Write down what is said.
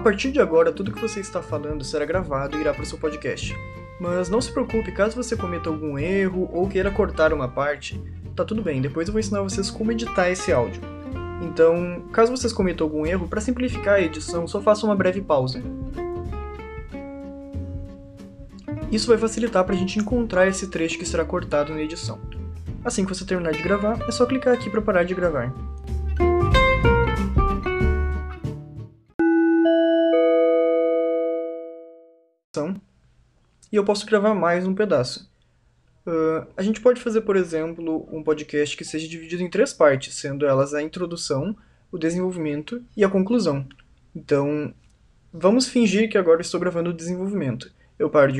partir de agora, tudo que você está falando será gravado e irá para o seu podcast. Mas não se preocupe, caso você cometa algum erro ou queira cortar uma parte, tá tudo bem, depois eu vou ensinar vocês como editar esse áudio. Então, caso vocês cometam algum erro, para simplificar a edição, só faça uma breve pausa. Isso vai facilitar para a gente encontrar esse trecho que será cortado na edição. Assim que você terminar de gravar, é só clicar aqui para parar de gravar. E eu posso gravar mais um pedaço. Uh, a gente pode fazer, por exemplo, um podcast que seja dividido em três partes, sendo elas a introdução, o desenvolvimento e a conclusão. Então, vamos fingir que agora estou gravando o desenvolvimento. Eu paro de